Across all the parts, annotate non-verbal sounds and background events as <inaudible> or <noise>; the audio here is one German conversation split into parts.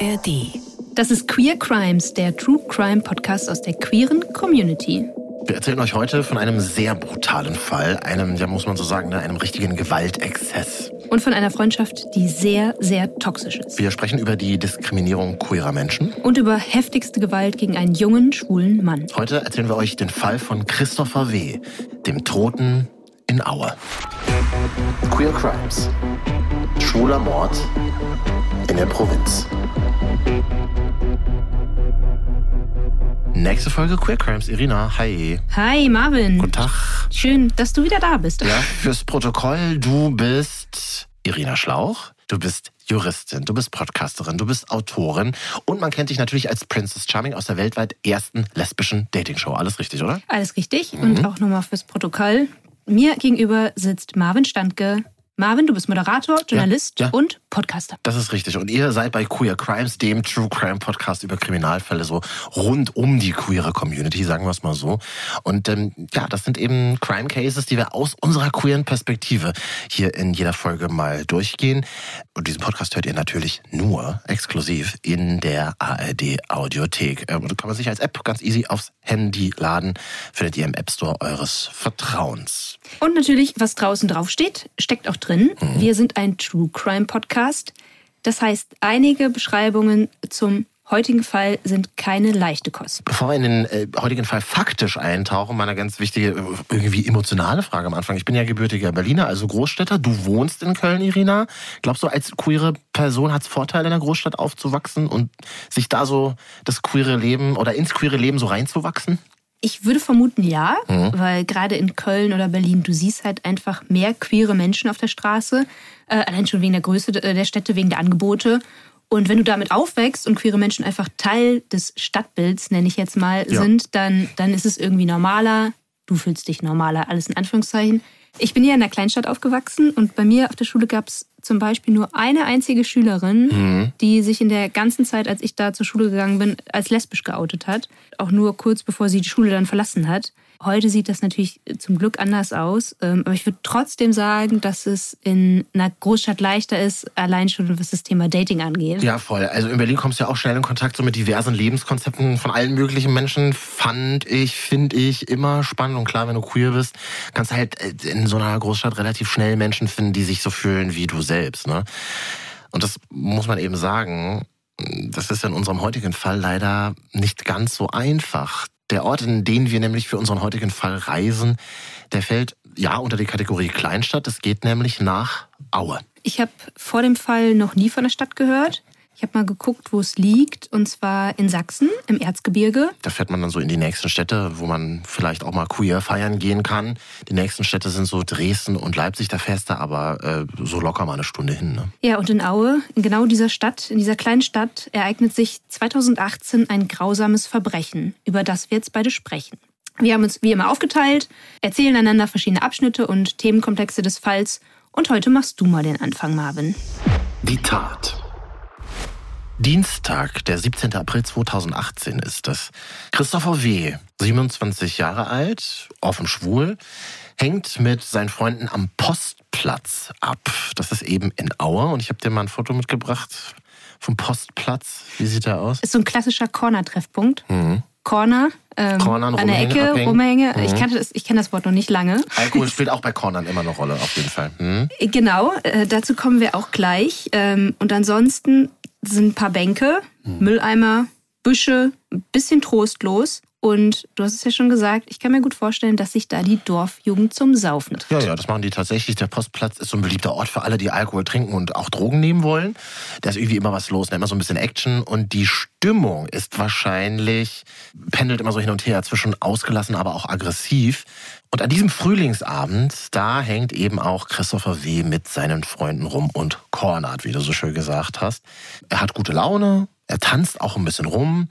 ARD. Das ist Queer Crimes, der True Crime Podcast aus der queeren Community. Wir erzählen euch heute von einem sehr brutalen Fall, einem, ja muss man so sagen, ne, einem richtigen Gewaltexzess. Und von einer Freundschaft, die sehr, sehr toxisch ist. Wir sprechen über die Diskriminierung queerer Menschen. Und über heftigste Gewalt gegen einen jungen, schwulen Mann. Heute erzählen wir euch den Fall von Christopher W., dem Toten in Aue. Queer Crimes. Schwuler Mord in der Provinz. Nächste Folge Queer Crimes. Irina, hi. Hi, Marvin. Guten Tag. Schön, dass du wieder da bist. Ja, fürs Protokoll, du bist Irina Schlauch. Du bist Juristin, du bist Podcasterin, du bist Autorin und man kennt dich natürlich als Princess Charming aus der weltweit ersten lesbischen Dating-Show. Alles richtig, oder? Alles richtig. Und auch nochmal fürs Protokoll. Mir gegenüber sitzt Marvin Standke. Marvin, du bist Moderator, Journalist ja. und Podcaster. Das ist richtig. Und ihr seid bei Queer Crimes, dem True Crime Podcast über Kriminalfälle, so rund um die queere Community, sagen wir es mal so. Und ähm, ja, das sind eben Crime Cases, die wir aus unserer queeren Perspektive hier in jeder Folge mal durchgehen. Und diesen Podcast hört ihr natürlich nur exklusiv in der ARD Audiothek. Ähm, Und kann man sich als App ganz easy aufs Handy laden. Findet ihr im App Store eures Vertrauens. Und natürlich, was draußen draufsteht, steckt auch drin. Wir sind ein True Crime Podcast. Das heißt, einige Beschreibungen zum heutigen Fall sind keine leichte Kost. Bevor wir in den äh, heutigen Fall faktisch eintauchen, mal eine ganz wichtige, äh, irgendwie emotionale Frage am Anfang. Ich bin ja gebürtiger Berliner, also Großstädter. Du wohnst in Köln, Irina. Glaubst du, als queere Person hat es Vorteile, in einer Großstadt aufzuwachsen und sich da so das queere Leben oder ins queere Leben so reinzuwachsen? Ich würde vermuten, ja, weil gerade in Köln oder Berlin, du siehst halt einfach mehr queere Menschen auf der Straße, äh, allein schon wegen der Größe äh, der Städte, wegen der Angebote. Und wenn du damit aufwächst und queere Menschen einfach Teil des Stadtbilds, nenne ich jetzt mal, Ja. sind, dann, dann ist es irgendwie normaler. Du fühlst dich normaler, alles in Anführungszeichen. Ich bin hier in einer Kleinstadt aufgewachsen und bei mir auf der Schule gab es zum Beispiel nur eine einzige Schülerin, die sich in der ganzen Zeit, als ich da zur Schule gegangen bin, als lesbisch geoutet hat. Auch nur kurz bevor sie die Schule dann verlassen hat. Heute sieht das natürlich zum Glück anders aus. ähm, Aber ich würde trotzdem sagen, dass es in einer Großstadt leichter ist, allein schon was das Thema Dating angeht. Ja, voll. Also in Berlin kommst du ja auch schnell in Kontakt so mit diversen Lebenskonzepten von allen möglichen Menschen. Fand ich, finde ich, immer spannend. Und klar, wenn du queer bist, kannst du halt äh, in so einer Großstadt relativ schnell Menschen finden, die sich so fühlen wie du selbst. Ne? Und das muss man eben sagen, das ist in unserem heutigen Fall leider nicht ganz so einfach. Der Ort, in den wir nämlich für unseren heutigen Fall reisen, der fällt ja unter die Kategorie Kleinstadt. Es geht nämlich nach Aue. Ich habe vor dem Fall noch nie von der Stadt gehört. Ich habe mal geguckt, wo es liegt, und zwar in Sachsen, im Erzgebirge. Da fährt man dann so in die nächsten Städte, wo man vielleicht auch mal queer feiern gehen kann. Die nächsten Städte sind so Dresden und Leipzig, da fährst du aber äh, so locker mal eine Stunde hin. Ne? Ja, und in Aue, in genau dieser Stadt, in dieser kleinen Stadt, ereignet sich 2018 ein grausames Verbrechen, über das wir jetzt beide sprechen. Wir haben uns wie immer aufgeteilt, erzählen einander verschiedene Abschnitte und Themenkomplexe des Falls. Und heute machst du mal den Anfang, Marvin. Die Tat. Dienstag, der 17. April 2018 ist es. Christopher W., 27 Jahre alt, offen schwul, hängt mit seinen Freunden am Postplatz ab. Das ist eben in Aue und ich habe dir mal ein Foto mitgebracht vom Postplatz. Wie sieht der aus? Ist so ein klassischer Corner-Treffpunkt. Corner, ähm, Cornern, an der Ecke, abhängen. rumhänge. Ich, kannte das, ich kenne das Wort noch nicht lange. Alkohol <laughs> spielt auch bei Cornern immer eine Rolle, auf jeden Fall. Hm? Genau, äh, dazu kommen wir auch gleich. Ähm, und ansonsten sind ein paar Bänke, Mülleimer, Büsche, ein bisschen trostlos. Und du hast es ja schon gesagt, ich kann mir gut vorstellen, dass sich da die Dorfjugend zum Saufen trifft. Ja, ja, das machen die tatsächlich. Der Postplatz ist so ein beliebter Ort für alle, die Alkohol trinken und auch Drogen nehmen wollen. Da ist irgendwie immer was los, immer so ein bisschen Action. Und die Stimmung ist wahrscheinlich, pendelt immer so hin und her, zwischen ausgelassen, aber auch aggressiv. Und an diesem Frühlingsabend, da hängt eben auch Christopher W. mit seinen Freunden rum und cornert, wie du so schön gesagt hast. Er hat gute Laune, er tanzt auch ein bisschen rum.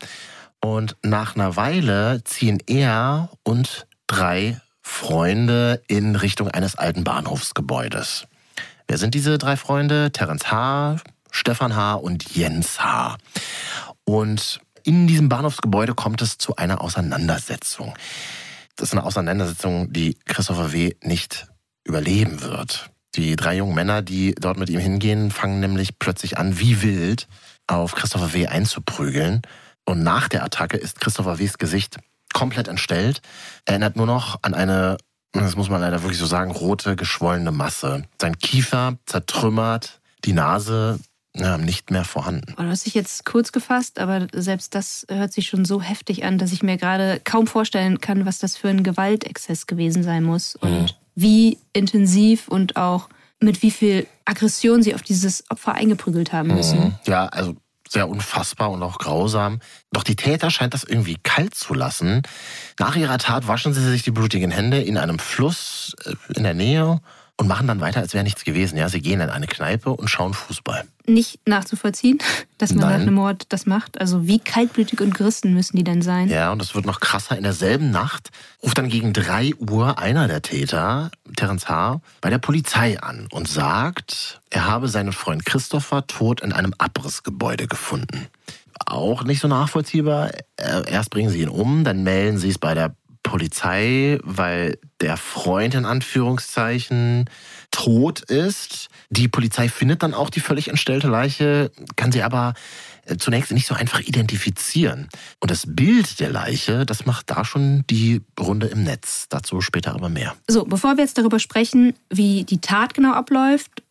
Und nach einer Weile ziehen er und drei Freunde in Richtung eines alten Bahnhofsgebäudes. Wer sind diese drei Freunde? Terence H., Stefan H. und Jens H. Und in diesem Bahnhofsgebäude kommt es zu einer Auseinandersetzung. Das ist eine Auseinandersetzung, die Christopher W. nicht überleben wird. Die drei jungen Männer, die dort mit ihm hingehen, fangen nämlich plötzlich an, wie wild auf Christopher W. einzuprügeln. Und nach der Attacke ist Christopher W.s Gesicht komplett entstellt. Erinnert nur noch an eine, das muss man leider wirklich so sagen, rote, geschwollene Masse. Sein Kiefer zertrümmert, die Nase ja, nicht mehr vorhanden. Oh, du hast dich jetzt kurz gefasst, aber selbst das hört sich schon so heftig an, dass ich mir gerade kaum vorstellen kann, was das für ein Gewaltexzess gewesen sein muss und mhm. wie intensiv und auch mit wie viel Aggression sie auf dieses Opfer eingeprügelt haben müssen. Mhm. Ja, also sehr unfassbar und auch grausam. Doch die Täter scheint das irgendwie kalt zu lassen. Nach ihrer Tat waschen sie sich die blutigen Hände in einem Fluss äh, in der Nähe und machen dann weiter, als wäre nichts gewesen. Ja, sie gehen in eine Kneipe und schauen Fußball. Nicht nachzuvollziehen, <laughs> dass man Nein. nach einem Mord das macht. Also wie kaltblütig und gerissen müssen die denn sein? Ja, und es wird noch krasser. In derselben Nacht ruft dann gegen drei Uhr einer der Täter, Terence H., bei der Polizei an und sagt, er habe seinen Freund Christopher tot in einem Abrissgebäude gefunden. Auch nicht so nachvollziehbar. Erst bringen sie ihn um, dann melden sie es bei der Polizei, weil der Freund in Anführungszeichen tot ist. Die Polizei findet dann auch die völlig entstellte Leiche, kann sie aber äh, zunächst nicht so einfach identifizieren. Und das Bild der Leiche, das macht da schon die Runde im Netz. Dazu später aber mehr. So, bevor wir jetzt darüber sprechen, wie die Tat genau abläuft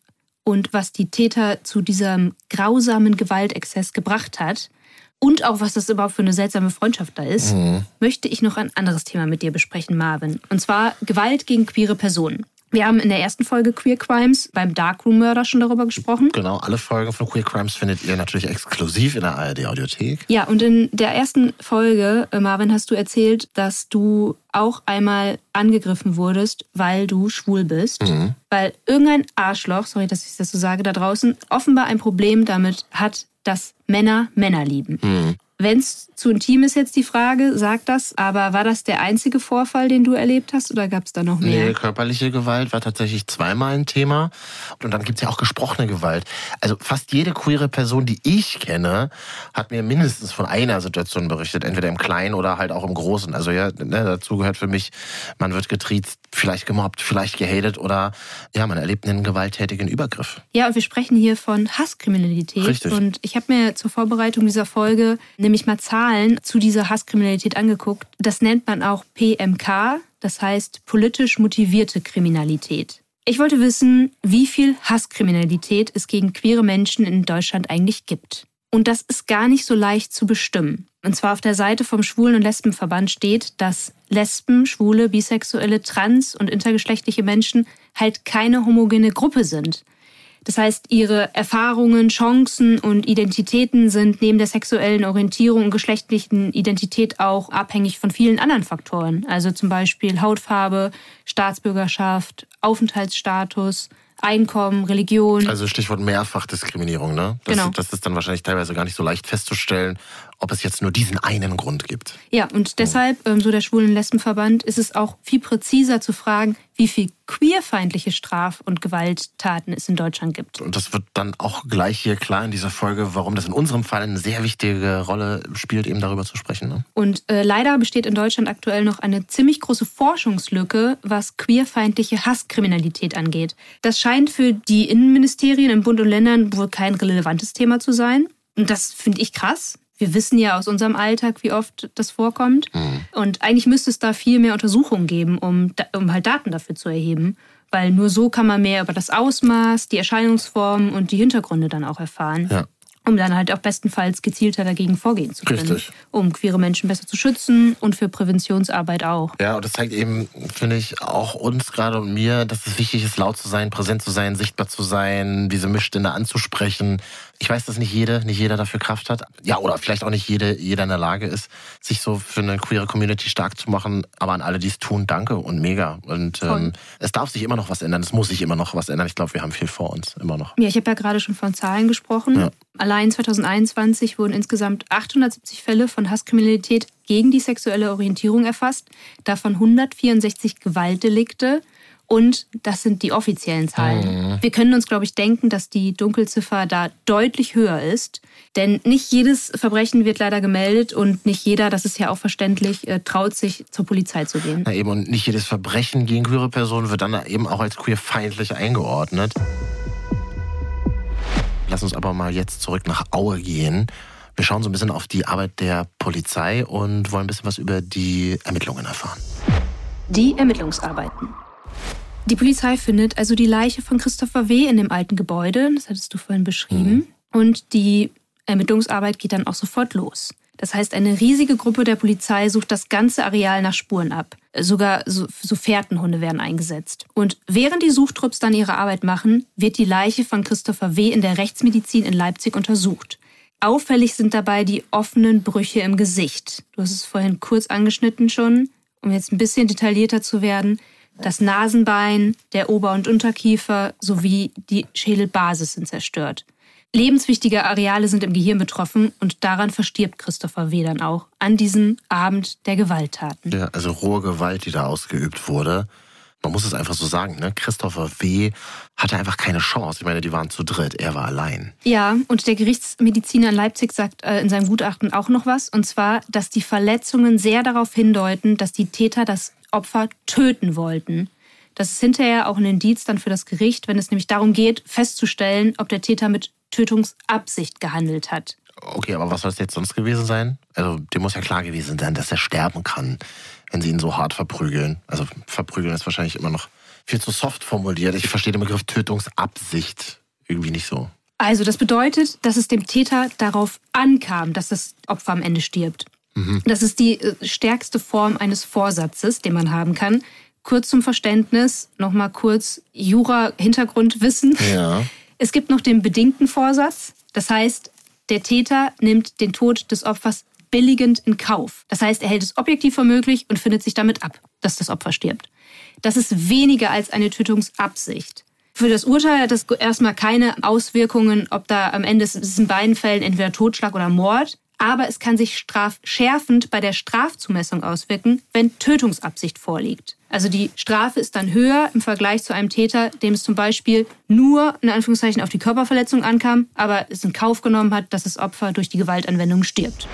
und was die Täter zu diesem grausamen Gewaltexzess gebracht hat, und auch was das überhaupt für eine seltsame Freundschaft da ist, mhm. möchte ich noch ein anderes Thema mit dir besprechen, Marvin. Und zwar Gewalt gegen queere Personen. Wir haben in der ersten Folge Queer Crimes beim Darkroom-Mörder schon darüber gesprochen. Genau, alle Folgen von Queer Crimes findet ihr natürlich exklusiv in der ARD-Audiothek. Ja, und in der ersten Folge, äh, Marvin, hast du erzählt, dass du auch einmal angegriffen wurdest, weil du schwul bist. Mhm. Weil irgendein Arschloch, sorry, dass ich das so sage, da draußen offenbar ein Problem damit hat, dass Männer Männer lieben. Mhm. Wenn es zu intim ist jetzt die Frage, sag das, aber war das der einzige Vorfall, den du erlebt hast oder gab es da noch mehr? Nee, körperliche Gewalt war tatsächlich zweimal ein Thema. Und dann gibt es ja auch gesprochene Gewalt. Also fast jede queere Person, die ich kenne, hat mir mindestens von einer Situation berichtet, entweder im Kleinen oder halt auch im Großen. Also ja, ne, dazu gehört für mich, man wird getriezt, vielleicht gemobbt, vielleicht gehatet oder ja, man erlebt einen gewalttätigen Übergriff. Ja, und wir sprechen hier von Hasskriminalität. Richtig. Und ich habe mir zur Vorbereitung dieser Folge nämlich mal Zahlen zu dieser Hasskriminalität angeguckt. Das nennt man auch PMK, das heißt politisch motivierte Kriminalität. Ich wollte wissen, wie viel Hasskriminalität es gegen queere Menschen in Deutschland eigentlich gibt. Und das ist gar nicht so leicht zu bestimmen. Und zwar auf der Seite vom Schwulen- und Lesbenverband steht, dass Lesben, Schwule, Bisexuelle, Trans- und intergeschlechtliche Menschen halt keine homogene Gruppe sind. Das heißt, ihre Erfahrungen, Chancen und Identitäten sind neben der sexuellen Orientierung und geschlechtlichen Identität auch abhängig von vielen anderen Faktoren. Also zum Beispiel Hautfarbe, Staatsbürgerschaft, Aufenthaltsstatus, Einkommen, Religion. Also Stichwort Mehrfachdiskriminierung, ne? Das, genau. das ist dann wahrscheinlich teilweise gar nicht so leicht festzustellen, ob es jetzt nur diesen einen Grund gibt. Ja, und deshalb, ähm, so der Schwulen Lesbenverband, ist es auch viel präziser zu fragen, wie viel queerfeindliche Straf- und Gewalttaten es in Deutschland gibt. Und das wird dann auch gleich hier klar in dieser Folge, warum das in unserem Fall eine sehr wichtige Rolle spielt, eben darüber zu sprechen. Ne? Und äh, leider besteht in Deutschland aktuell noch eine ziemlich große Forschungslücke, was queerfeindliche Hasskriminalität angeht. Das scheint für die Innenministerien in Bund und Ländern wohl kein relevantes Thema zu sein. Und das finde ich krass wir wissen ja aus unserem Alltag, wie oft das vorkommt. Mhm. Und eigentlich müsste es da viel mehr Untersuchungen geben, um, um halt Daten dafür zu erheben. Weil nur so kann man mehr über das Ausmaß, die Erscheinungsformen und die Hintergründe dann auch erfahren. Ja um dann halt auch bestenfalls gezielter dagegen vorgehen zu können. Richtig. Um queere Menschen besser zu schützen und für Präventionsarbeit auch. Ja, und das zeigt eben, finde ich, auch uns gerade und mir, dass es wichtig ist, laut zu sein, präsent zu sein, sichtbar zu sein, diese Missstände anzusprechen. Ich weiß, dass nicht jede, nicht jeder dafür Kraft hat. Ja, oder vielleicht auch nicht jede, jeder in der Lage ist, sich so für eine queere Community stark zu machen. Aber an alle, die es tun, danke und mega. Und ähm, es darf sich immer noch was ändern. Es muss sich immer noch was ändern. Ich glaube, wir haben viel vor uns, immer noch. Ja, ich habe ja gerade schon von Zahlen gesprochen. Ja. Allein 2021 wurden insgesamt 870 Fälle von Hasskriminalität gegen die sexuelle Orientierung erfasst, davon 164 Gewaltdelikte Und das sind die offiziellen Zahlen. Mhm. Wir können uns, glaube ich, denken, dass die Dunkelziffer da deutlich höher ist. Denn nicht jedes Verbrechen wird leider gemeldet und nicht jeder, das ist ja auch verständlich, äh, traut sich zur Polizei zu gehen. Na eben, und nicht jedes Verbrechen gegen queere Personen wird dann eben auch als queerfeindlich eingeordnet. Lass uns aber mal jetzt zurück nach Aue gehen. Wir schauen so ein bisschen auf die Arbeit der Polizei und wollen ein bisschen was über die Ermittlungen erfahren. Die Ermittlungsarbeiten. Die Polizei findet also die Leiche von Christopher W. in dem alten Gebäude, das hattest du vorhin beschrieben. Mhm. Und die Ermittlungsarbeit geht dann auch sofort los. Das heißt, eine riesige Gruppe der Polizei sucht das ganze Areal nach Spuren ab. Sogar so, so Fährtenhunde werden eingesetzt. Und während die Suchtrupps dann ihre Arbeit machen, wird die Leiche von Christopher W. in der Rechtsmedizin in Leipzig untersucht. Auffällig sind dabei die offenen Brüche im Gesicht. Du hast es vorhin kurz angeschnitten schon, um jetzt ein bisschen detaillierter zu werden. Das Nasenbein, der Ober- und Unterkiefer sowie die Schädelbasis sind zerstört. Lebenswichtige Areale sind im Gehirn betroffen und daran verstirbt Christopher W. dann auch an diesem Abend der Gewalttaten. Ja, also rohe Gewalt, die da ausgeübt wurde. Man muss es einfach so sagen, ne? Christopher W. hatte einfach keine Chance. Ich meine, die waren zu dritt, er war allein. Ja, und der Gerichtsmediziner in Leipzig sagt äh, in seinem Gutachten auch noch was, und zwar, dass die Verletzungen sehr darauf hindeuten, dass die Täter das Opfer töten wollten. Das ist hinterher auch ein Indiz dann für das Gericht, wenn es nämlich darum geht, festzustellen, ob der Täter mit Tötungsabsicht gehandelt hat. Okay, aber was soll es jetzt sonst gewesen sein? Also, dem muss ja klar gewesen sein, dass er sterben kann, wenn sie ihn so hart verprügeln. Also, verprügeln ist wahrscheinlich immer noch viel zu soft formuliert. Ich verstehe den Begriff Tötungsabsicht irgendwie nicht so. Also, das bedeutet, dass es dem Täter darauf ankam, dass das Opfer am Ende stirbt. Mhm. Das ist die äh, stärkste Form eines Vorsatzes, den man haben kann. Kurz zum Verständnis, nochmal kurz Jura-Hintergrundwissen. Ja. Es gibt noch den bedingten Vorsatz. Das heißt, der Täter nimmt den Tod des Opfers billigend in Kauf. Das heißt, er hält es objektiv für möglich und findet sich damit ab, dass das Opfer stirbt. Das ist weniger als eine Tötungsabsicht. Für das Urteil hat das erstmal keine Auswirkungen, ob da am Ende in beiden Fällen entweder Totschlag oder Mord aber es kann sich strafschärfend bei der Strafzumessung auswirken, wenn Tötungsabsicht vorliegt. Also die Strafe ist dann höher im Vergleich zu einem Täter, dem es zum Beispiel nur in Anführungszeichen auf die Körperverletzung ankam, aber es in Kauf genommen hat, dass das Opfer durch die Gewaltanwendung stirbt.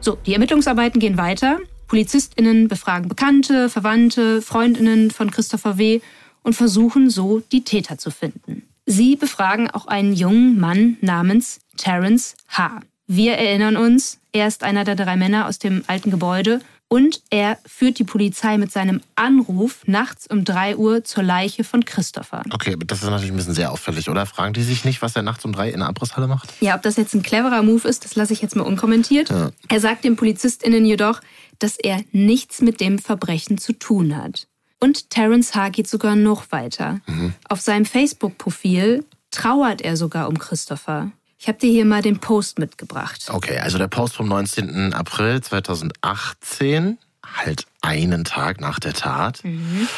So, die Ermittlungsarbeiten gehen weiter. PolizistInnen befragen Bekannte, Verwandte, Freundinnen von Christopher W. und versuchen so, die Täter zu finden. Sie befragen auch einen jungen Mann namens Terence H. Wir erinnern uns, er ist einer der drei Männer aus dem alten Gebäude und er führt die Polizei mit seinem Anruf nachts um 3 Uhr zur Leiche von Christopher. Okay, das ist natürlich ein bisschen sehr auffällig, oder? Fragen die sich nicht, was er nachts um 3 in der Abrisshalle macht? Ja, ob das jetzt ein cleverer Move ist, das lasse ich jetzt mal unkommentiert. Ja. Er sagt den PolizistInnen jedoch, dass er nichts mit dem Verbrechen zu tun hat. Und Terence H. geht sogar noch weiter. Mhm. Auf seinem Facebook-Profil trauert er sogar um Christopher. Ich habe dir hier mal den Post mitgebracht. Okay, also der Post vom 19. April 2018, halt einen Tag nach der Tat. Mhm.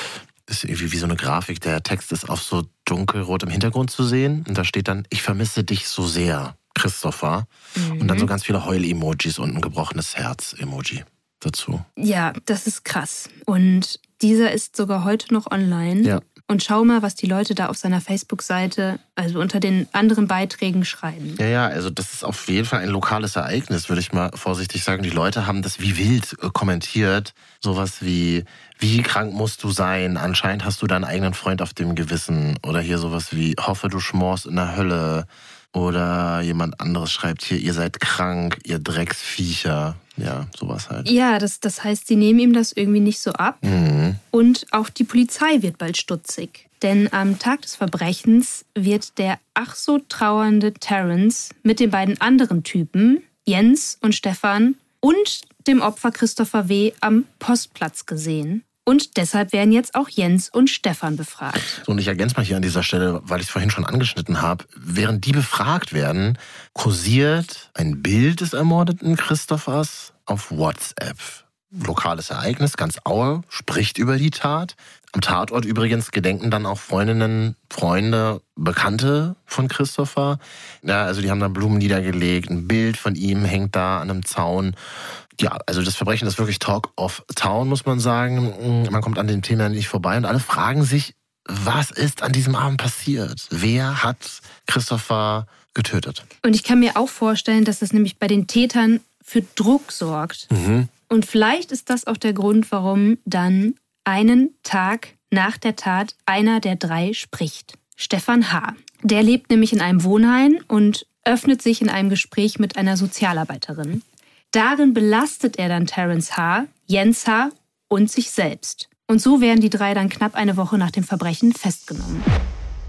Ist irgendwie wie so eine Grafik. Der Text ist auf so dunkelrot im Hintergrund zu sehen. Und da steht dann, ich vermisse dich so sehr, Christopher. Mhm. Und dann so ganz viele Heul-Emojis und ein gebrochenes Herz-Emoji dazu. Ja, das ist krass. Und dieser ist sogar heute noch online. Ja. Und schau mal, was die Leute da auf seiner Facebook-Seite, also unter den anderen Beiträgen schreiben. Ja, ja, also das ist auf jeden Fall ein lokales Ereignis, würde ich mal vorsichtig sagen. Die Leute haben das wie wild äh, kommentiert. Sowas wie, wie krank musst du sein? Anscheinend hast du deinen eigenen Freund auf dem Gewissen. Oder hier sowas wie, hoffe du schmorst in der Hölle. Oder jemand anderes schreibt hier, ihr seid krank, ihr Drecksviecher. Ja, sowas halt. Ja, das, das heißt, sie nehmen ihm das irgendwie nicht so ab. Mhm. Und auch die Polizei wird bald stutzig. Denn am Tag des Verbrechens wird der ach so trauernde Terence mit den beiden anderen Typen, Jens und Stefan, und dem Opfer Christopher W. am Postplatz gesehen. Und deshalb werden jetzt auch Jens und Stefan befragt. Und ich ergänze mal hier an dieser Stelle, weil ich es vorhin schon angeschnitten habe. Während die befragt werden, kursiert ein Bild des ermordeten Christophers auf WhatsApp. Lokales Ereignis, ganz Aue, spricht über die Tat. Am Tatort übrigens gedenken dann auch Freundinnen, Freunde, Bekannte von Christopher. Ja, also die haben da Blumen niedergelegt, ein Bild von ihm hängt da an einem Zaun. Ja, also das Verbrechen ist wirklich Talk of Town, muss man sagen. Man kommt an dem Thema nicht vorbei und alle fragen sich, was ist an diesem Abend passiert? Wer hat Christopher getötet? Und ich kann mir auch vorstellen, dass das nämlich bei den Tätern für Druck sorgt. Mhm. Und vielleicht ist das auch der Grund, warum dann einen Tag nach der Tat einer der drei spricht. Stefan H. Der lebt nämlich in einem Wohnheim und öffnet sich in einem Gespräch mit einer Sozialarbeiterin. Darin belastet er dann Terence H., Jens H. und sich selbst. Und so werden die drei dann knapp eine Woche nach dem Verbrechen festgenommen.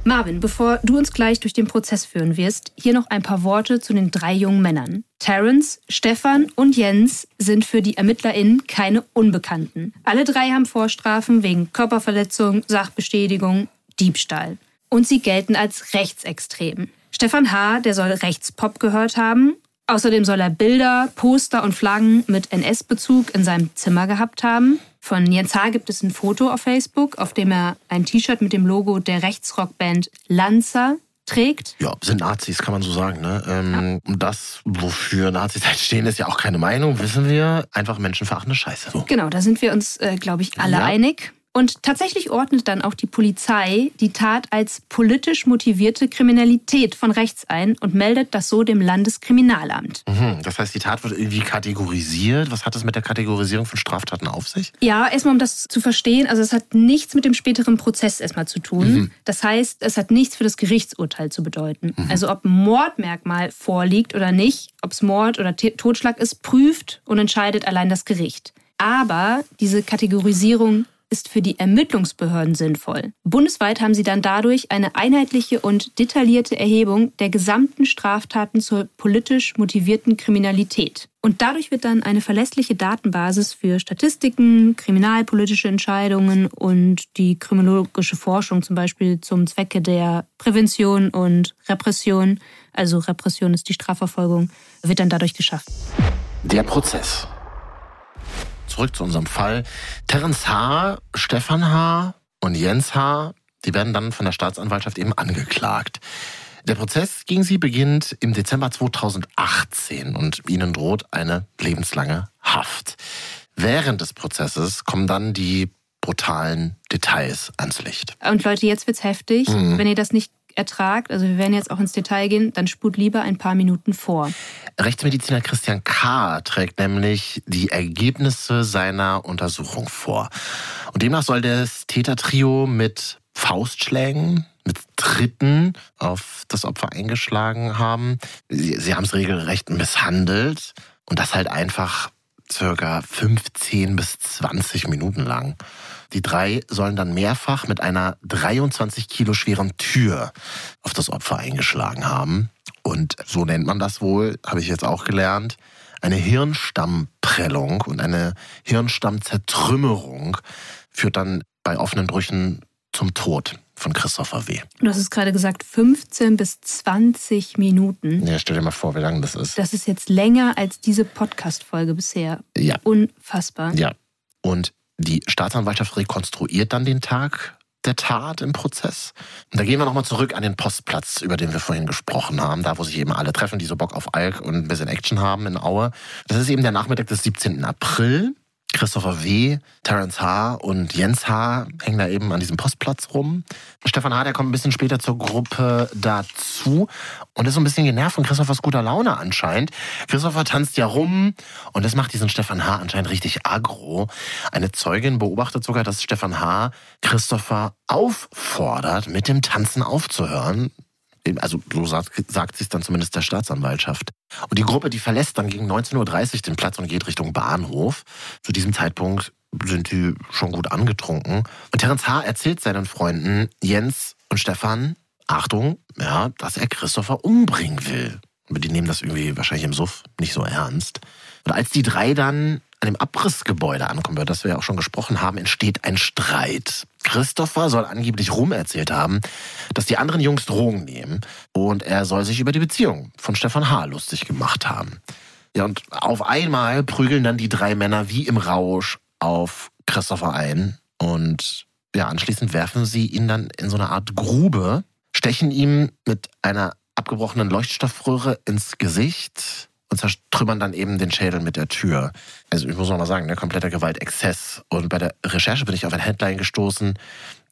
Marvin, bevor du uns gleich durch den Prozess führen wirst, hier noch ein paar Worte zu den drei jungen Männern. Terence, Stefan und Jens sind für die ErmittlerInnen keine Unbekannten. Alle drei haben Vorstrafen wegen Körperverletzung, Sachbestätigung, Diebstahl. Und sie gelten als rechtsextrem. Stefan H., der soll Rechtspop gehört haben. Außerdem soll er Bilder, Poster und Flaggen mit NS-Bezug in seinem Zimmer gehabt haben. Von Jens H. gibt es ein Foto auf Facebook, auf dem er ein T-Shirt mit dem Logo der Rechtsrockband Lanza trägt. Ja, sind Nazis, kann man so sagen. Ne? Ähm, ja. Das, wofür Nazis halt stehen, ist ja auch keine Meinung, wissen wir. Einfach menschenverachtende Scheiße. So. Genau, da sind wir uns, äh, glaube ich, alle ja. einig. Und tatsächlich ordnet dann auch die Polizei die Tat als politisch motivierte Kriminalität von rechts ein und meldet das so dem Landeskriminalamt. Mhm, das heißt, die Tat wird irgendwie kategorisiert. Was hat das mit der Kategorisierung von Straftaten auf sich? Ja, erstmal um das zu verstehen, also es hat nichts mit dem späteren Prozess erstmal zu tun. Mhm. Das heißt, es hat nichts für das Gerichtsurteil zu bedeuten. Mhm. Also ob ein Mordmerkmal vorliegt oder nicht, ob es Mord oder Totschlag ist, prüft und entscheidet allein das Gericht. Aber diese Kategorisierung ist für die Ermittlungsbehörden sinnvoll. Bundesweit haben sie dann dadurch eine einheitliche und detaillierte Erhebung der gesamten Straftaten zur politisch motivierten Kriminalität. Und dadurch wird dann eine verlässliche Datenbasis für Statistiken, kriminalpolitische Entscheidungen und die kriminologische Forschung zum Beispiel zum Zwecke der Prävention und Repression, also Repression ist die Strafverfolgung, wird dann dadurch geschaffen. Der Prozess zurück zu unserem Fall. Terence H., Stefan H. und Jens H., die werden dann von der Staatsanwaltschaft eben angeklagt. Der Prozess gegen sie beginnt im Dezember 2018 und ihnen droht eine lebenslange Haft. Während des Prozesses kommen dann die brutalen Details ans Licht. Und Leute, jetzt wird's heftig. Mhm. Wenn ihr das nicht ertragt, also wir werden jetzt auch ins Detail gehen, dann spult lieber ein paar Minuten vor. Rechtsmediziner Christian K. trägt nämlich die Ergebnisse seiner Untersuchung vor. Und demnach soll das Tätertrio mit Faustschlägen, mit Tritten auf das Opfer eingeschlagen haben. Sie, sie haben es regelrecht misshandelt und das halt einfach circa 15 bis 20 Minuten lang. Die drei sollen dann mehrfach mit einer 23 Kilo schweren Tür auf das Opfer eingeschlagen haben. Und so nennt man das wohl, habe ich jetzt auch gelernt, eine Hirnstammprellung und eine Hirnstammzertrümmerung führt dann bei offenen Brüchen zum Tod von Christopher W. Du hast es gerade gesagt, 15 bis 20 Minuten. Ja, stell dir mal vor, wie lange das ist. Das ist jetzt länger als diese Podcast-Folge bisher. Ja. Unfassbar. Ja. Und die Staatsanwaltschaft rekonstruiert dann den Tag der Tat im Prozess. Und da gehen wir nochmal zurück an den Postplatz, über den wir vorhin gesprochen haben, da wo sich eben alle treffen, die so Bock auf Alk und ein bisschen Action haben in Aue. Das ist eben der Nachmittag des 17. April. Christopher W., Terence H. und Jens H. hängen da eben an diesem Postplatz rum. Stefan H., der kommt ein bisschen später zur Gruppe dazu und ist so ein bisschen genervt von Christophers guter Laune anscheinend. Christopher tanzt ja rum und das macht diesen Stefan H. anscheinend richtig aggro. Eine Zeugin beobachtet sogar, dass Stefan H. Christopher auffordert, mit dem Tanzen aufzuhören. Also so sagt, sagt es dann zumindest der Staatsanwaltschaft. Und die Gruppe, die verlässt dann gegen 19.30 Uhr den Platz und geht Richtung Bahnhof. Zu diesem Zeitpunkt sind die schon gut angetrunken. Und Terence H. erzählt seinen Freunden Jens und Stefan, Achtung, ja, dass er Christopher umbringen will. Aber die nehmen das irgendwie wahrscheinlich im Suff nicht so ernst. Und als die drei dann an dem Abrissgebäude ankommen, über das wir ja auch schon gesprochen haben, entsteht ein Streit. Christopher soll angeblich rumerzählt haben, dass die anderen Jungs Drogen nehmen und er soll sich über die Beziehung von Stefan H. lustig gemacht haben. Ja, und auf einmal prügeln dann die drei Männer wie im Rausch auf Christopher ein und ja, anschließend werfen sie ihn dann in so eine Art Grube, stechen ihm mit einer abgebrochenen Leuchtstoffröhre ins Gesicht und zertrümmern dann eben den Schädel mit der Tür. Also ich muss noch mal sagen, ne, kompletter Gewaltexzess. Und bei der Recherche bin ich auf ein Headline gestoßen,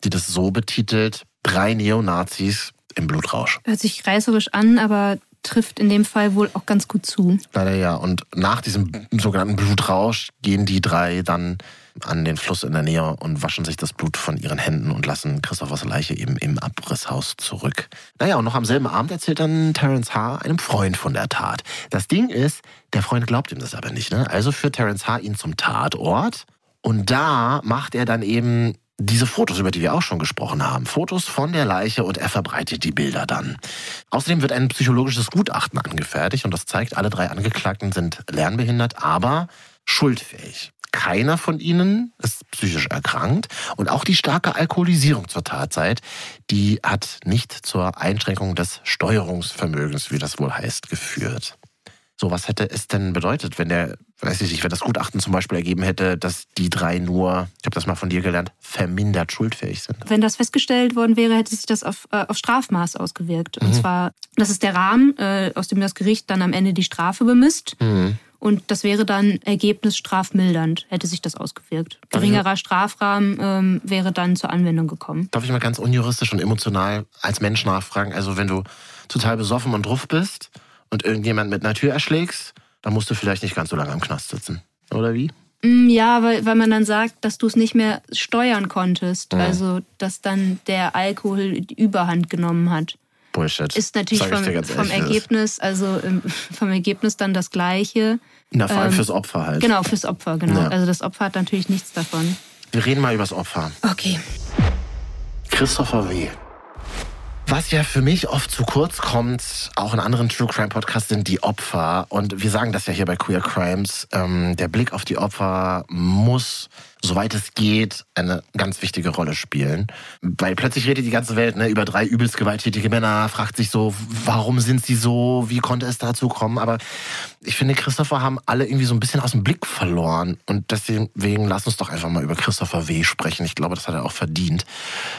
die das so betitelt, drei Neonazis im Blutrausch. Hört sich reißerisch an, aber trifft in dem Fall wohl auch ganz gut zu. Leider ja. Und nach diesem sogenannten Blutrausch gehen die drei dann an den Fluss in der Nähe und waschen sich das Blut von ihren Händen und lassen Christophers Leiche eben im Abrisshaus zurück. Naja, und noch am selben Abend erzählt dann Terence H. einem Freund von der Tat. Das Ding ist, der Freund glaubt ihm das aber nicht. Ne? Also führt Terence H. ihn zum Tatort und da macht er dann eben diese Fotos, über die wir auch schon gesprochen haben. Fotos von der Leiche und er verbreitet die Bilder dann. Außerdem wird ein psychologisches Gutachten angefertigt und das zeigt, alle drei Angeklagten sind lernbehindert, aber schuldfähig. Keiner von ihnen ist psychisch erkrankt und auch die starke Alkoholisierung zur Tatzeit, die hat nicht zur Einschränkung des Steuerungsvermögens, wie das wohl heißt, geführt. So, was hätte es denn bedeutet, wenn der, weiß ich nicht, wenn das Gutachten zum Beispiel ergeben hätte, dass die drei nur, ich habe das mal von dir gelernt, vermindert schuldfähig sind? Wenn das festgestellt worden wäre, hätte sich das auf, äh, auf Strafmaß ausgewirkt. Mhm. Und zwar, das ist der Rahmen, äh, aus dem das Gericht dann am Ende die Strafe bemisst. Mhm. Und das wäre dann Ergebnis strafmildernd, hätte sich das ausgewirkt. Geringerer Strafrahmen ähm, wäre dann zur Anwendung gekommen. Darf ich mal ganz unjuristisch und emotional als Mensch nachfragen? Also wenn du total besoffen und drauf bist und irgendjemand mit einer Tür erschlägst, dann musst du vielleicht nicht ganz so lange im Knast sitzen. Oder wie? Mm, ja, weil, weil man dann sagt, dass du es nicht mehr steuern konntest. Ja. Also, dass dann der Alkohol die Überhand genommen hat. Bullshit. Ist natürlich vom, vom Ergebnis, also vom Ergebnis dann das Gleiche. Na, vor allem ähm, fürs Opfer halt. Genau, fürs Opfer, genau. Ja. Also das Opfer hat natürlich nichts davon. Wir reden mal über das Opfer. Okay. Christopher W. Was ja für mich oft zu kurz kommt, auch in anderen True Crime Podcasts, sind die Opfer. Und wir sagen das ja hier bei Queer Crimes. Ähm, der Blick auf die Opfer muss, soweit es geht, eine ganz wichtige Rolle spielen. Weil plötzlich redet die ganze Welt ne, über drei übelst gewalttätige Männer, fragt sich so, warum sind sie so, wie konnte es dazu kommen? Aber ich finde, Christopher haben alle irgendwie so ein bisschen aus dem Blick verloren. Und deswegen lass uns doch einfach mal über Christopher W. sprechen. Ich glaube, das hat er auch verdient.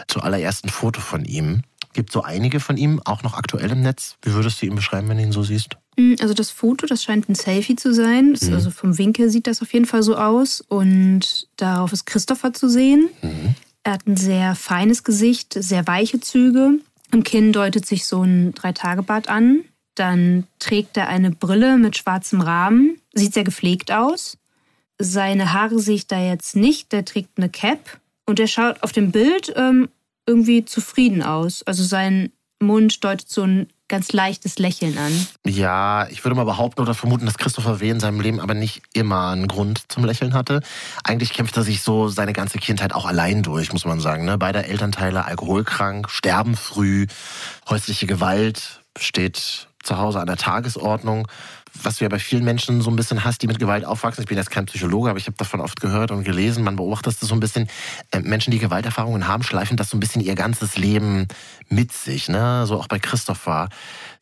Zuallererst ein Foto von ihm gibt so einige von ihm, auch noch aktuell im Netz. Wie würdest du ihn beschreiben, wenn du ihn so siehst? Mm, also das Foto, das scheint ein Selfie zu sein. Mhm. Also vom Winkel sieht das auf jeden Fall so aus. Und darauf ist Christopher zu sehen. Mhm. Er hat ein sehr feines Gesicht, sehr weiche Züge. Am Kinn deutet sich so ein Dreitagebart an. Dann trägt er eine Brille mit schwarzem Rahmen. Sieht sehr gepflegt aus. Seine Haare sehe ich da jetzt nicht. Der trägt eine Cap. Und er schaut auf dem Bild ähm, irgendwie zufrieden aus. Also sein Mund deutet so ein ganz leichtes Lächeln an. Ja, ich würde mal behaupten oder vermuten, dass Christopher W. in seinem Leben aber nicht immer einen Grund zum Lächeln hatte. Eigentlich kämpft er sich so seine ganze Kindheit auch allein durch, muss man sagen. Ne? Beide Elternteile alkoholkrank, sterben früh, häusliche Gewalt steht zu Hause an der Tagesordnung was du ja bei vielen Menschen so ein bisschen hast, die mit Gewalt aufwachsen. Ich bin jetzt kein Psychologe, aber ich habe davon oft gehört und gelesen. Man beobachtet das so ein bisschen. Äh, Menschen, die Gewalterfahrungen haben, schleifen das so ein bisschen ihr ganzes Leben mit sich. Ne? So auch bei Christopher.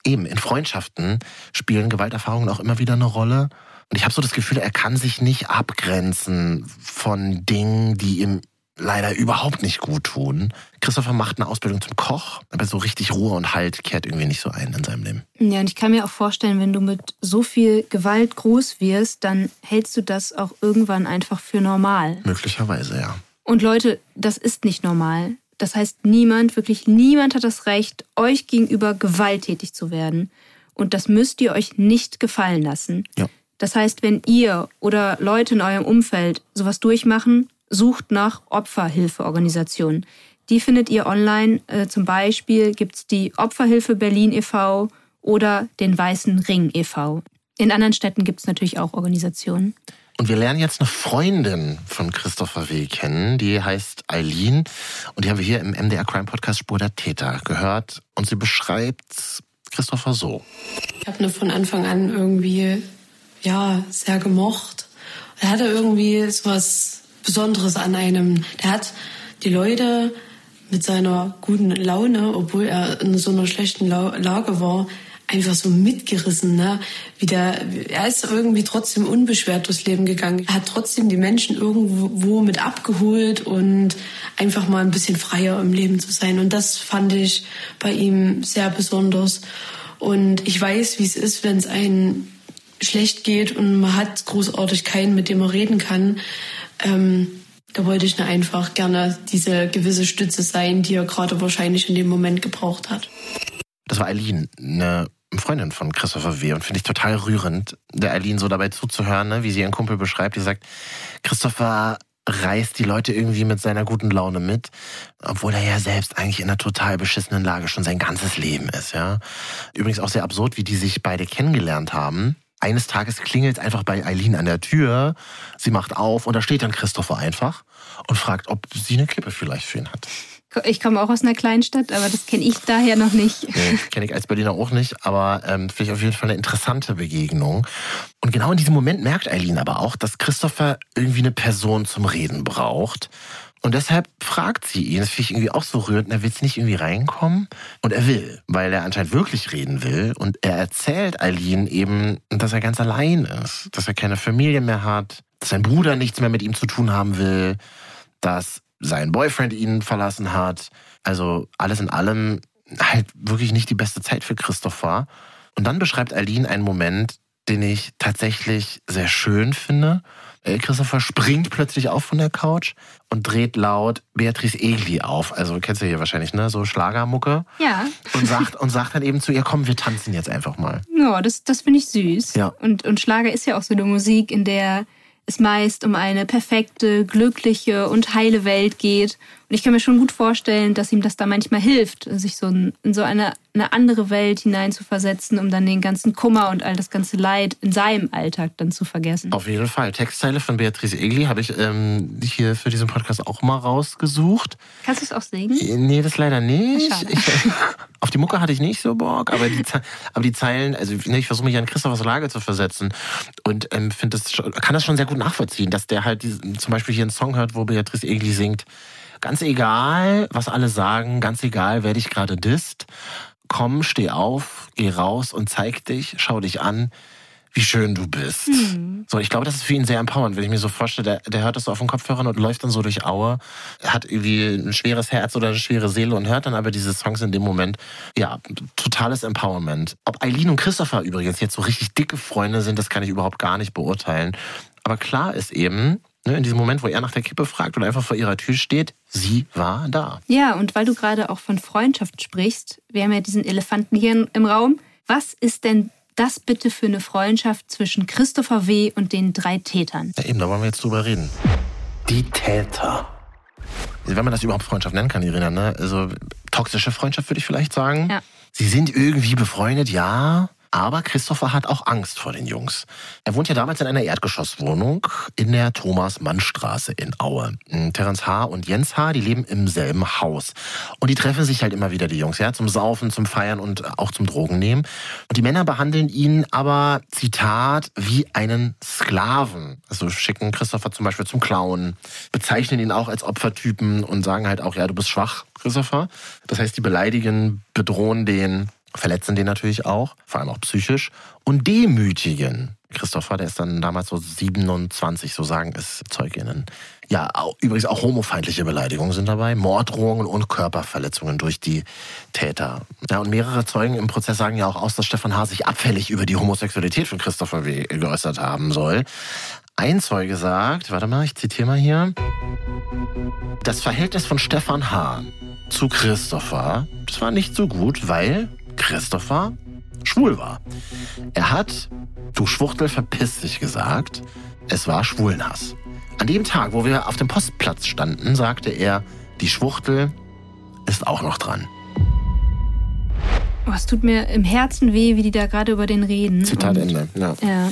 Eben in Freundschaften spielen Gewalterfahrungen auch immer wieder eine Rolle. Und ich habe so das Gefühl, er kann sich nicht abgrenzen von Dingen, die ihm leider überhaupt nicht gut tun. Christopher macht eine Ausbildung zum Koch, aber so richtig Ruhe und Halt kehrt irgendwie nicht so ein in seinem Leben. Ja, und ich kann mir auch vorstellen, wenn du mit so viel Gewalt groß wirst, dann hältst du das auch irgendwann einfach für normal. Möglicherweise, ja. Und Leute, das ist nicht normal. Das heißt, niemand, wirklich niemand hat das Recht, euch gegenüber gewalttätig zu werden. Und das müsst ihr euch nicht gefallen lassen. Ja. Das heißt, wenn ihr oder Leute in eurem Umfeld sowas durchmachen, sucht nach Opferhilfeorganisationen. Die findet ihr online. Äh, zum Beispiel gibt es die Opferhilfe Berlin e.V. oder den Weißen Ring e.V. In anderen Städten gibt es natürlich auch Organisationen. Und wir lernen jetzt eine Freundin von Christopher W. kennen, die heißt Eileen. Und die haben wir hier im MDR Crime Podcast Spur der Täter gehört. Und sie beschreibt Christopher so. Ich habe nur von Anfang an irgendwie, ja, sehr gemocht. Er hatte irgendwie so was Besonderes an einem. Der hat die Leute mit seiner guten Laune, obwohl er in so einer schlechten Lage war, einfach so mitgerissen, ne? Wie der, er ist irgendwie trotzdem unbeschwert durchs Leben gegangen. Er hat trotzdem die Menschen irgendwo mit abgeholt und einfach mal ein bisschen freier im Leben zu sein. Und das fand ich bei ihm sehr besonders. Und ich weiß, wie es ist, wenn es einen schlecht geht und man hat großartig keinen, mit dem man reden kann, ähm, da wollte ich einfach gerne diese gewisse Stütze sein, die er gerade wahrscheinlich in dem Moment gebraucht hat. Das war Eileen, eine Freundin von Christopher W. und finde ich total rührend, der Eileen so dabei zuzuhören, ne, wie sie ihren Kumpel beschreibt. Die sagt, Christopher reißt die Leute irgendwie mit seiner guten Laune mit, obwohl er ja selbst eigentlich in einer total beschissenen Lage schon sein ganzes Leben ist, ja. Übrigens auch sehr absurd, wie die sich beide kennengelernt haben. Eines Tages klingelt einfach bei Eileen an der Tür, sie macht auf und da steht dann Christopher einfach und fragt, ob sie eine Kippe vielleicht für ihn hat. Ich komme auch aus einer Kleinstadt, aber das kenne ich daher noch nicht. Nee, <laughs> kenne ich als Berliner auch nicht, aber ähm, finde ich auf jeden Fall eine interessante Begegnung. Und genau in diesem Moment merkt Eileen aber auch, dass Christopher irgendwie eine Person zum Reden braucht. Und deshalb fragt sie ihn, das finde ich irgendwie auch so rührend, er will jetzt nicht irgendwie reinkommen. Und er will, weil er anscheinend wirklich reden will. Und er erzählt Eileen eben, dass er ganz allein ist, dass er keine Familie mehr hat, dass sein Bruder nichts mehr mit ihm zu tun haben will, dass sein Boyfriend ihn verlassen hat. Also alles in allem halt wirklich nicht die beste Zeit für Christopher. Und dann beschreibt Aline einen Moment, den ich tatsächlich sehr schön finde. Äh, Christopher springt plötzlich auf von der Couch und dreht laut Beatrice Egli auf. Also kennst du hier wahrscheinlich, ne? So Schlagermucke. Ja. Und sagt, und sagt dann eben zu ihr, komm, wir tanzen jetzt einfach mal. Ja, das, das finde ich süß. Ja. Und, und Schlager ist ja auch so eine Musik, in der es meist um eine perfekte, glückliche und heile Welt geht. Und ich kann mir schon gut vorstellen, dass ihm das da manchmal hilft, sich so in so eine, eine andere Welt hineinzuversetzen, um dann den ganzen Kummer und all das ganze Leid in seinem Alltag dann zu vergessen. Auf jeden Fall. Textteile von Beatrice Egli habe ich ähm, hier für diesen Podcast auch mal rausgesucht. Kannst du es auch singen? Nee, das leider nicht. Ich, <laughs> auf die Mucke hatte ich nicht so Bock, aber die, aber die Zeilen, also ich versuche mich an Christophers Lage zu versetzen und ähm, finde das kann das schon sehr gut nachvollziehen, dass der halt diesen, zum Beispiel hier einen Song hört, wo Beatrice Egli singt. Ganz egal, was alle sagen, ganz egal, wer dich gerade disst. Komm, steh auf, geh raus und zeig dich, schau dich an, wie schön du bist. So, ich glaube, das ist für ihn sehr empowernd, wenn ich mir so vorstelle, der, der hört das so auf den Kopfhörern und läuft dann so durch Aue, hat irgendwie ein schweres Herz oder eine schwere Seele und hört dann aber diese Songs in dem Moment. Ja, totales Empowerment. Ob Eileen und Christopher übrigens jetzt so richtig dicke Freunde sind, das kann ich überhaupt gar nicht beurteilen. Aber klar ist eben, in diesem Moment, wo er nach der Kippe fragt und einfach vor ihrer Tür steht, sie war da. Ja, und weil du gerade auch von Freundschaft sprichst, wir haben ja diesen Elefanten hier im Raum. Was ist denn das bitte für eine Freundschaft zwischen Christopher W. und den drei Tätern? Ja, eben, da wollen wir jetzt drüber reden. Die Täter. Wenn man das überhaupt Freundschaft nennen kann, Irina, ne? Also toxische Freundschaft würde ich vielleicht sagen. Ja. Sie sind irgendwie befreundet, ja. Aber Christopher hat auch Angst vor den Jungs. Er wohnt ja damals in einer Erdgeschosswohnung in der Thomas-Mann-Straße in Aue. Mm, Terence H. und Jens H., die leben im selben Haus. Und die treffen sich halt immer wieder, die Jungs, ja, zum Saufen, zum Feiern und auch zum Drogennehmen. Und die Männer behandeln ihn aber, Zitat, wie einen Sklaven. Also schicken Christopher zum Beispiel zum Clown, bezeichnen ihn auch als Opfertypen und sagen halt auch, ja, du bist schwach, Christopher. Das heißt, die beleidigen, bedrohen den, verletzen den natürlich auch, vor allem auch psychisch, und demütigen. Christopher, der ist dann damals so 27, so sagen es Zeuginnen. Ja, au- übrigens auch homofeindliche Beleidigungen sind dabei, Morddrohungen und Körperverletzungen durch die Täter. Ja, und mehrere Zeugen im Prozess sagen ja auch aus, dass Stefan H. sich abfällig über die Homosexualität von Christopher W. geäußert haben soll. Ein Zeuge sagt, warte mal, ich zitiere mal hier. Das Verhältnis von Stefan H. zu Christopher, das war nicht so gut, weil Christopher schwul war. Er hat, du Schwuchtel, verpiss dich gesagt. Es war Schwulenhass. An dem Tag, wo wir auf dem Postplatz standen, sagte er, die Schwuchtel ist auch noch dran. Oh, es tut mir im Herzen weh, wie die da gerade über den reden. Zitat Ende. Ja. Ja.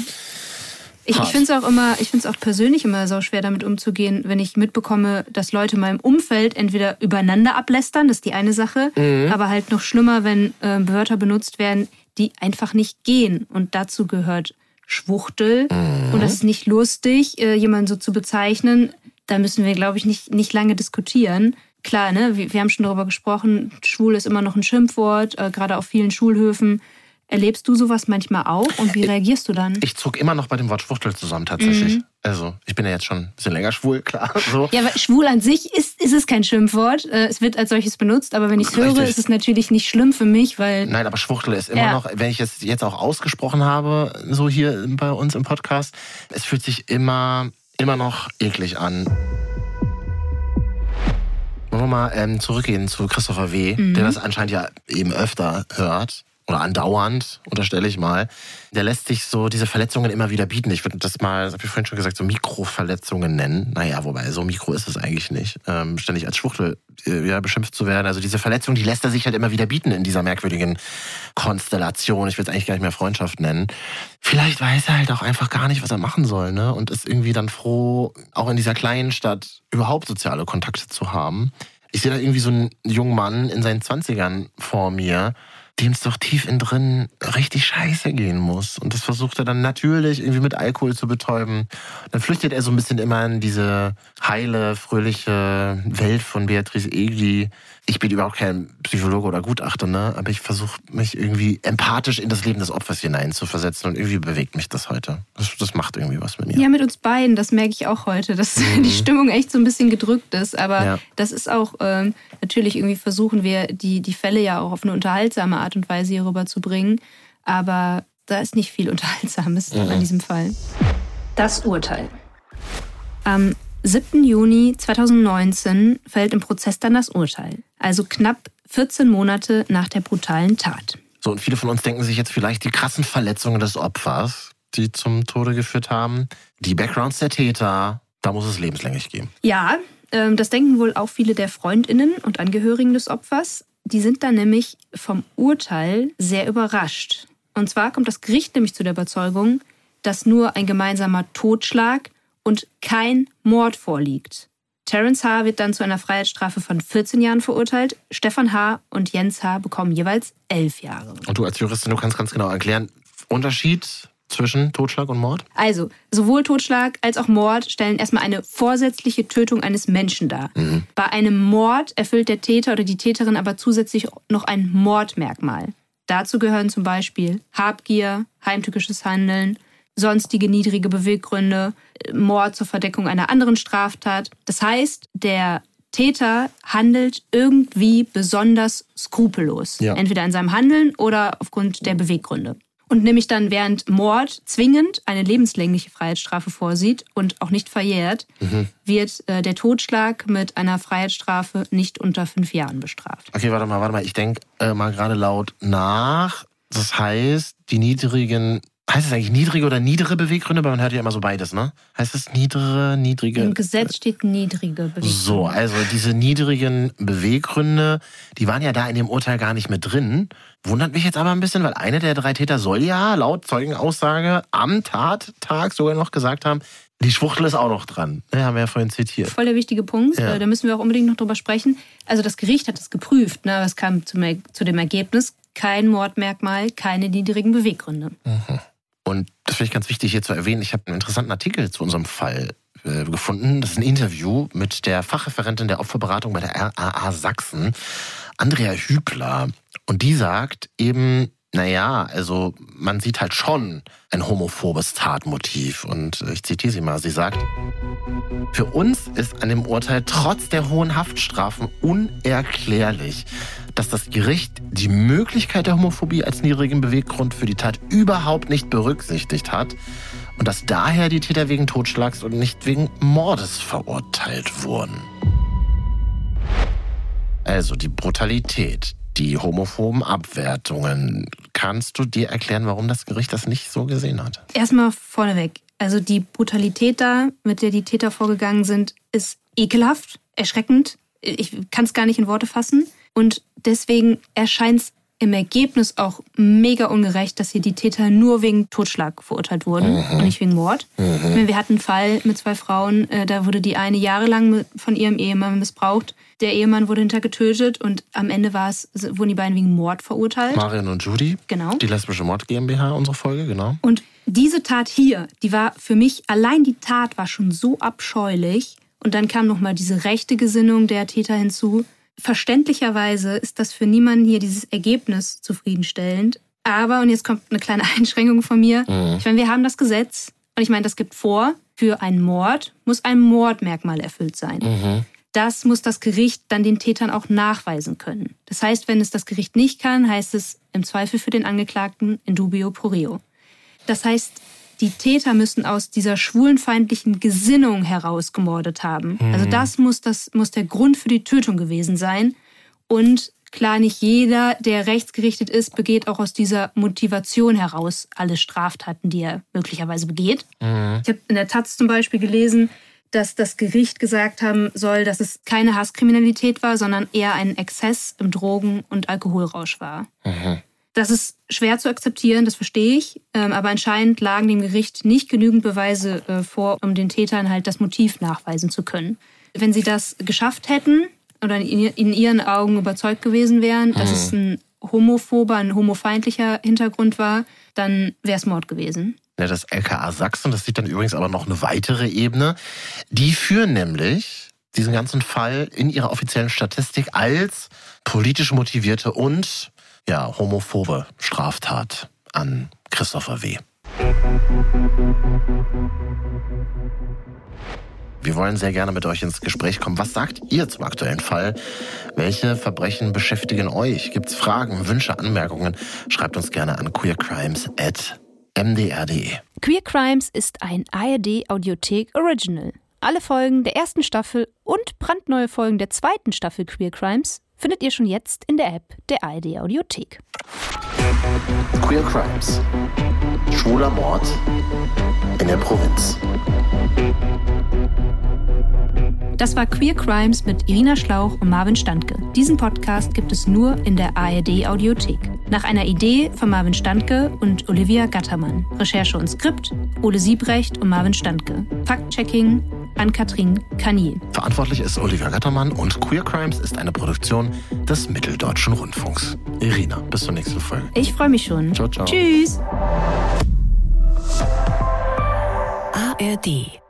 Ich, ich finde es auch immer, ich finde es auch persönlich immer so schwer damit umzugehen, wenn ich mitbekomme, dass Leute in meinem Umfeld entweder übereinander ablästern, das ist die eine Sache, aber halt noch schlimmer, wenn äh, Wörter benutzt werden, die einfach nicht gehen. Und dazu gehört Schwuchtel. Und das ist nicht lustig, äh, jemanden so zu bezeichnen. Da müssen wir, glaube ich, nicht, nicht lange diskutieren. Klar, ne, wir, wir haben schon darüber gesprochen, schwul ist immer noch ein Schimpfwort, äh, gerade auf vielen Schulhöfen Erlebst du sowas manchmal auch und wie reagierst du dann? Ich zuck immer noch bei dem Wort Schwuchtel zusammen tatsächlich. Mhm. Also, ich bin ja jetzt schon ein bisschen länger schwul, klar. <laughs> So. Ja, aber schwul an sich ist, ist es kein Schimpfwort. Äh, es wird als solches benutzt, aber wenn ich es höre, ist es natürlich nicht schlimm für mich, weil. Nein, aber Schwuchtel ist immer ja. noch, wenn ich es jetzt auch ausgesprochen habe, so hier bei uns im Podcast, es fühlt sich immer, immer noch eklig an. Wollen wir mal ähm, zurückgehen zu Christopher W., mhm. der das anscheinend ja eben öfter hört oder andauernd, unterstelle ich mal, der lässt sich so diese Verletzungen immer wieder bieten. Ich würde das mal, das habe ich vorhin schon gesagt, so Mikroverletzungen nennen. Naja, wobei, so mikro ist es eigentlich nicht. Ähm, ständig als Schwuchtel äh, ja, beschimpft zu werden. Also diese Verletzung, die lässt er sich halt immer wieder bieten in dieser merkwürdigen Konstellation. Ich will es eigentlich gar nicht mehr Freundschaft nennen. Vielleicht weiß er halt auch einfach gar nicht, was er machen soll, ne? Und ist irgendwie dann froh, auch in dieser kleinen Stadt überhaupt soziale Kontakte zu haben. Ich sehe da irgendwie so einen jungen Mann in seinen Zwanzigern vor mir, dem es doch tief in drin richtig scheiße gehen muss. Und das versucht er dann natürlich irgendwie mit Alkohol zu betäuben. Dann flüchtet er so ein bisschen immer in diese heile, fröhliche Welt von Beatrice Egli. Ich bin überhaupt kein Psychologe oder Gutachter, ne? aber ich versuche mich irgendwie empathisch in das Leben des Opfers hineinzuversetzen und irgendwie bewegt mich das heute. Das, das macht irgendwie was mit mir. Ja, mit uns beiden, das merke ich auch heute, dass <laughs> mhm. die Stimmung echt so ein bisschen gedrückt ist. Aber ja. das ist auch, ähm, natürlich irgendwie versuchen wir die, die Fälle ja auch auf eine unterhaltsame Art und Weise hier rüber zu bringen. Aber da ist nicht viel Unterhaltsames mhm. an diesem Fall. Das Urteil. Am 7. Juni 2019 fällt im Prozess dann das Urteil. Also knapp 14 Monate nach der brutalen Tat. So, und viele von uns denken sich jetzt vielleicht die krassen Verletzungen des Opfers, die zum Tode geführt haben, die Backgrounds der Täter, da muss es lebenslänglich gehen. Ja, ähm, das denken wohl auch viele der Freundinnen und Angehörigen des Opfers. Die sind dann nämlich vom Urteil sehr überrascht. Und zwar kommt das Gericht nämlich zu der Überzeugung, dass nur ein gemeinsamer Totschlag und kein Mord vorliegt. Terence H. wird dann zu einer Freiheitsstrafe von 14 Jahren verurteilt. Stefan H. und Jens H. bekommen jeweils 11 Jahre. Und du als Juristin, du kannst ganz genau erklären, Unterschied zwischen Totschlag und Mord? Also, sowohl Totschlag als auch Mord stellen erstmal eine vorsätzliche Tötung eines Menschen dar. Mhm. Bei einem Mord erfüllt der Täter oder die Täterin aber zusätzlich noch ein Mordmerkmal. Dazu gehören zum Beispiel Habgier, heimtückisches Handeln, sonstige niedrige Beweggründe, Mord zur Verdeckung einer anderen Straftat. Das heißt, der Täter handelt irgendwie besonders skrupellos. Ja. Entweder in seinem Handeln oder aufgrund der Beweggründe. Und nämlich dann während Mord zwingend eine lebenslängliche Freiheitsstrafe vorsieht und auch nicht verjährt, mhm. wird äh, der Totschlag mit einer Freiheitsstrafe nicht unter fünf Jahren bestraft. Okay, warte mal, warte mal. Ich denke äh, mal gerade laut nach. Das heißt, die niedrigen Heißt es eigentlich niedrige oder niedere Beweggründe? Weil man hört ja immer so beides, ne? Heißt es niedere, niedrige? Im Gesetz steht niedrige Beweggründe. So, also diese niedrigen Beweggründe, die waren ja da in dem Urteil gar nicht mit drin. Wundert mich jetzt aber ein bisschen, weil einer der drei Täter soll ja laut Zeugenaussage am Tattag sogar noch gesagt haben, die Schwuchtel ist auch noch dran. Ja, haben wir ja vorhin zitiert. Voll der wichtige Punkt. Ja. Äh, da müssen wir auch unbedingt noch drüber sprechen. Also das Gericht hat es geprüft. Ne? Es kam zu dem Ergebnis, kein Mordmerkmal, keine niedrigen Beweggründe. Mhm. Und das finde ich ganz wichtig hier zu erwähnen. Ich habe einen interessanten Artikel zu unserem Fall äh, gefunden. Das ist ein Interview mit der Fachreferentin der Opferberatung bei der RAA Sachsen, Andrea Hübler. Und die sagt eben, naja, also man sieht halt schon ein homophobes Tatmotiv. Und ich zitiere sie mal, sie sagt, für uns ist an dem Urteil trotz der hohen Haftstrafen unerklärlich, dass das Gericht die Möglichkeit der Homophobie als niedrigen Beweggrund für die Tat überhaupt nicht berücksichtigt hat und dass daher die Täter wegen Totschlags und nicht wegen Mordes verurteilt wurden. Also die Brutalität, die homophoben Abwertungen. Kannst du dir erklären, warum das Gericht das nicht so gesehen hat? Erstmal vorneweg. Also die Brutalität da, mit der die Täter vorgegangen sind, ist ekelhaft, erschreckend. Ich kann es gar nicht in Worte fassen. Und deswegen erscheint es im Ergebnis auch mega ungerecht, dass hier die Täter nur wegen Totschlag verurteilt wurden mhm. und nicht wegen Mord. Mhm. Wir hatten einen Fall mit zwei Frauen, äh, da wurde die eine jahrelang von ihrem Ehemann missbraucht. Der Ehemann wurde hinter getötet und am Ende war es, wurden die beiden wegen Mord verurteilt. Marion und Judy. Genau. Die lesbische Mord GmbH, unsere Folge, genau. Und diese Tat hier, die war für mich, allein die Tat war schon so abscheulich. Und dann kam nochmal diese rechte Gesinnung der Täter hinzu. Verständlicherweise ist das für niemanden hier dieses Ergebnis zufriedenstellend. Aber, und jetzt kommt eine kleine <laughs> Einschränkung von mir. Mhm. Ich meine, wir haben das Gesetz und ich meine, das gibt vor, für einen Mord muss ein Mordmerkmal erfüllt sein. Mhm. Das muss das Gericht dann den Tätern auch nachweisen können. Das heißt, wenn es das Gericht nicht kann, heißt es im Zweifel für den Angeklagten in dubio pro reo. Das heißt, die Täter müssen aus dieser schwulenfeindlichen Gesinnung heraus gemordet haben. Mhm. Also das muss, das muss der Grund für die Tötung gewesen sein. Und Klar, nicht jeder, der rechtsgerichtet ist, begeht auch aus dieser Motivation heraus alle Straftaten, die er möglicherweise begeht. Mhm. Ich habe in der Taz zum Beispiel gelesen, dass das Gericht gesagt haben soll, dass es keine Hasskriminalität war, sondern eher ein Exzess im Drogen- und Alkoholrausch war. Mhm. Das ist schwer zu akzeptieren, das verstehe ich. Ähm, aber anscheinend lagen dem Gericht nicht genügend Beweise äh, vor, um den Tätern halt das Motiv nachweisen zu können. Wenn sie das geschafft hätten, oder in ihren Augen überzeugt gewesen wären, dass es ein homophober, ein homofeindlicher Hintergrund war, dann wäre es Mord gewesen. Das LKA Sachsen, das sieht dann übrigens aber noch eine weitere Ebene. Die führen nämlich diesen ganzen Fall in ihrer offiziellen Statistik als politisch motivierte und ja, homophobe Straftat an Christopher W. Wir wollen sehr gerne mit euch ins Gespräch kommen. Was sagt ihr zum aktuellen Fall? Welche Verbrechen beschäftigen euch? Gibt es Fragen, Wünsche, Anmerkungen? Schreibt uns gerne an queercrimes.mdr.de. Queer Crimes ist ein ARD Audiothek Original. Alle Folgen der ersten Staffel und brandneue Folgen der zweiten Staffel Queer Crimes findet ihr schon jetzt in der App der ARD Audiothek. Queer Crimes. Schwuler Mord in der Provinz. Das war Queer Crimes mit Irina Schlauch und Marvin Standke. Diesen Podcast gibt es nur in der ARD Audiothek. Nach einer Idee von Marvin Standke und Olivia Gattermann. Recherche und Skript Ole Siebrecht und Marvin Standke. Fact-Checking an Katrin Kaniel. Verantwortlich ist Olivia Gattermann und Queer Crimes ist eine Produktion des Mitteldeutschen Rundfunks. Irina, bis zur nächsten Folge. Ich freue mich schon. Ciao, ciao. Tschüss. ARD